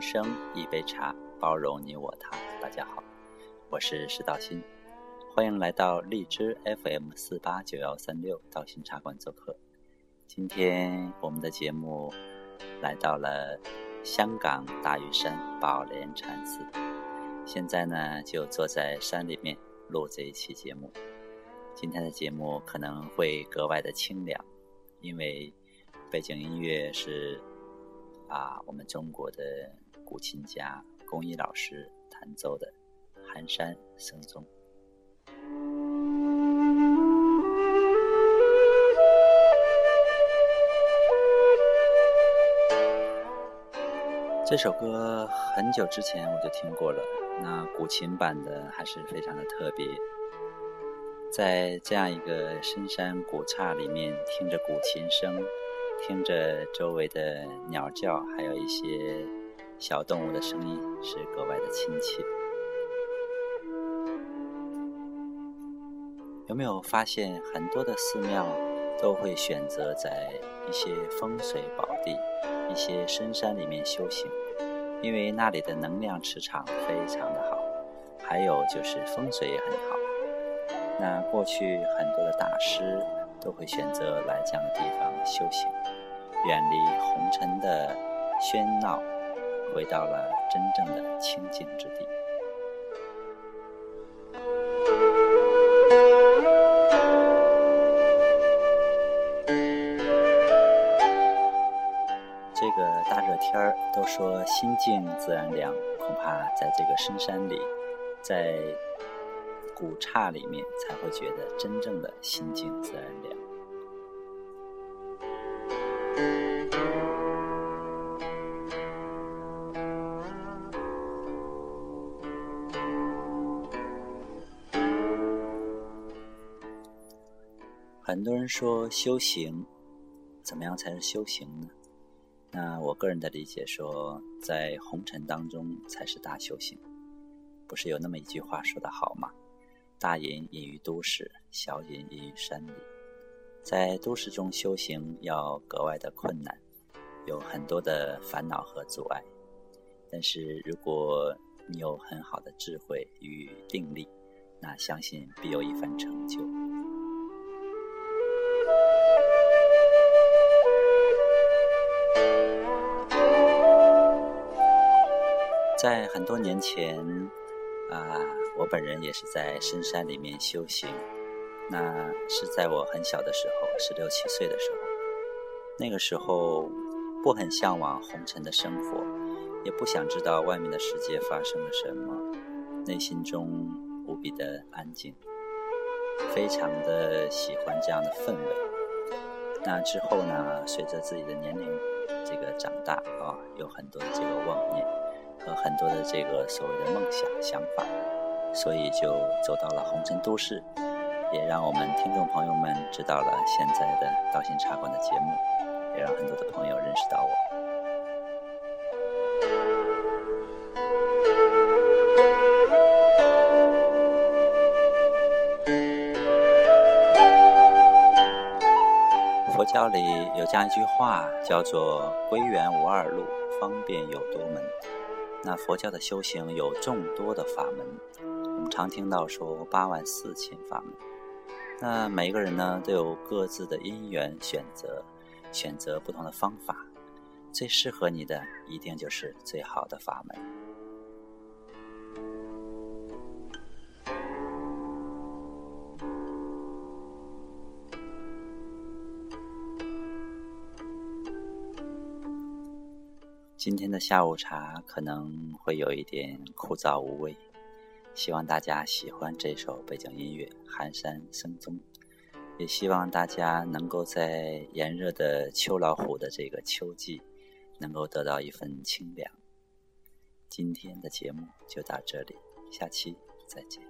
生一杯茶，包容你我他。大家好，我是石道新，欢迎来到荔枝 FM 四八九幺三六道心茶馆做客。今天我们的节目来到了香港大屿山宝莲禅寺，现在呢就坐在山里面录这一期节目。今天的节目可能会格外的清凉，因为背景音乐是。啊，我们中国的古琴家龚一老师弹奏的《寒山僧踪》这首歌，很久之前我就听过了。那古琴版的还是非常的特别，在这样一个深山古刹里面，听着古琴声。听着周围的鸟叫，还有一些小动物的声音，是格外的亲切。有没有发现很多的寺庙都会选择在一些风水宝地、一些深山里面修行？因为那里的能量磁场非常的好，还有就是风水也很好。那过去很多的大师。都会选择来这样的地方修行，远离红尘的喧闹，回到了真正的清净之地。这个大热天儿，都说心静自然凉，恐怕在这个深山里，在。古刹里面才会觉得真正的心静自然凉。很多人说修行，怎么样才是修行呢？那我个人的理解说，在红尘当中才是大修行。不是有那么一句话说的好吗？大隐隐于都市，小隐隐于山里。在都市中修行要格外的困难，有很多的烦恼和阻碍。但是如果你有很好的智慧与定力，那相信必有一番成就。在很多年前。啊，我本人也是在深山里面修行，那是在我很小的时候，十六七岁的时候。那个时候不很向往红尘的生活，也不想知道外面的世界发生了什么，内心中无比的安静，非常的喜欢这样的氛围。那之后呢，随着自己的年龄这个长大啊，有很多的这个妄念。和很多的这个所谓的梦想想法，所以就走到了红尘都市，也让我们听众朋友们知道了现在的道心茶馆的节目，也让很多的朋友认识到我。佛教里有这样一句话，叫做“归元无二路，方便有多门”。那佛教的修行有众多的法门，常听到说八万四千法门。那每个人呢都有各自的因缘选择，选择不同的方法，最适合你的一定就是最好的法门。今天的下午茶可能会有一点枯燥无味，希望大家喜欢这首背景音乐《寒山僧踪》，也希望大家能够在炎热的秋老虎的这个秋季，能够得到一份清凉。今天的节目就到这里，下期再见。